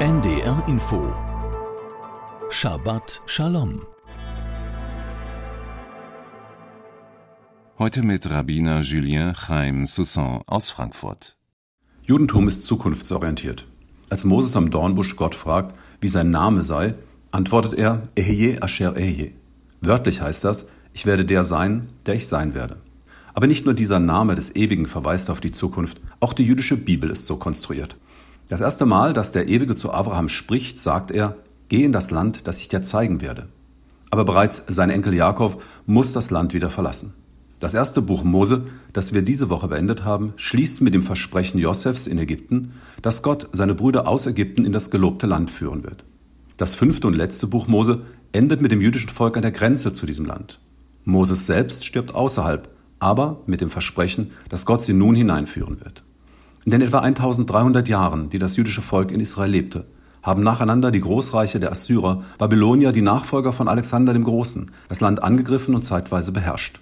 NDR Info Shabbat Shalom Heute mit Rabbiner Julien Chaim Soussan aus Frankfurt. Judentum ist zukunftsorientiert. Als Moses am Dornbusch Gott fragt, wie sein Name sei, antwortet er Ehyeh Asher Ehyeh. Wörtlich heißt das, ich werde der sein, der ich sein werde. Aber nicht nur dieser Name des Ewigen verweist auf die Zukunft, auch die jüdische Bibel ist so konstruiert. Das erste Mal, dass der Ewige zu Abraham spricht, sagt er, geh in das Land, das ich dir zeigen werde. Aber bereits sein Enkel Jakob muss das Land wieder verlassen. Das erste Buch Mose, das wir diese Woche beendet haben, schließt mit dem Versprechen Josefs in Ägypten, dass Gott seine Brüder aus Ägypten in das gelobte Land führen wird. Das fünfte und letzte Buch Mose endet mit dem jüdischen Volk an der Grenze zu diesem Land. Moses selbst stirbt außerhalb, aber mit dem Versprechen, dass Gott sie nun hineinführen wird. In den etwa 1300 Jahren, die das jüdische Volk in Israel lebte, haben nacheinander die Großreiche der Assyrer, Babylonier, die Nachfolger von Alexander dem Großen, das Land angegriffen und zeitweise beherrscht.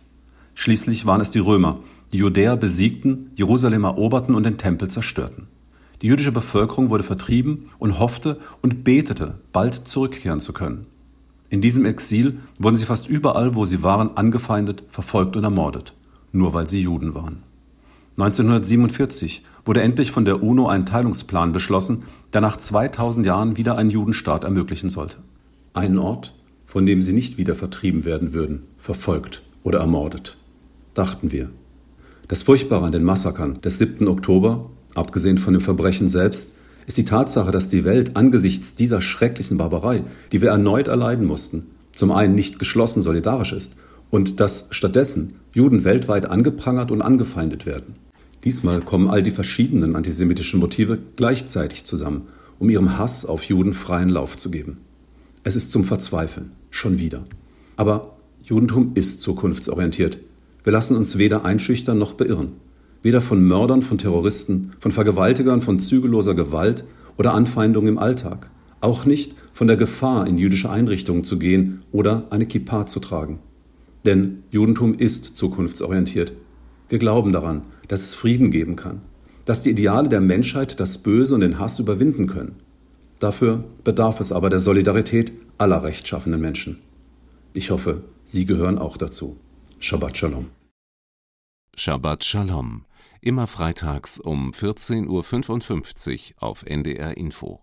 Schließlich waren es die Römer, die Judäer besiegten, Jerusalem eroberten und den Tempel zerstörten. Die jüdische Bevölkerung wurde vertrieben und hoffte und betete, bald zurückkehren zu können. In diesem Exil wurden sie fast überall, wo sie waren, angefeindet, verfolgt und ermordet nur weil sie Juden waren. 1947 wurde endlich von der UNO ein Teilungsplan beschlossen, der nach 2000 Jahren wieder einen Judenstaat ermöglichen sollte. Einen Ort, von dem sie nicht wieder vertrieben werden würden, verfolgt oder ermordet. Dachten wir. Das Furchtbare an den Massakern des 7. Oktober, abgesehen von dem Verbrechen selbst, ist die Tatsache, dass die Welt angesichts dieser schrecklichen Barbarei, die wir erneut erleiden mussten, zum einen nicht geschlossen solidarisch ist und dass stattdessen Juden weltweit angeprangert und angefeindet werden. Diesmal kommen all die verschiedenen antisemitischen Motive gleichzeitig zusammen, um ihrem Hass auf Juden freien Lauf zu geben. Es ist zum Verzweifeln, schon wieder. Aber Judentum ist zukunftsorientiert. Wir lassen uns weder einschüchtern noch beirren. Weder von Mördern, von Terroristen, von Vergewaltigern, von zügelloser Gewalt oder Anfeindungen im Alltag. Auch nicht von der Gefahr, in jüdische Einrichtungen zu gehen oder eine Kippa zu tragen. Denn Judentum ist zukunftsorientiert. Wir glauben daran, dass es Frieden geben kann, dass die Ideale der Menschheit das Böse und den Hass überwinden können. Dafür bedarf es aber der Solidarität aller rechtschaffenden Menschen. Ich hoffe, Sie gehören auch dazu. Shabbat Shalom. Shabbat Shalom. Immer freitags um 14.55 Uhr auf NDR Info.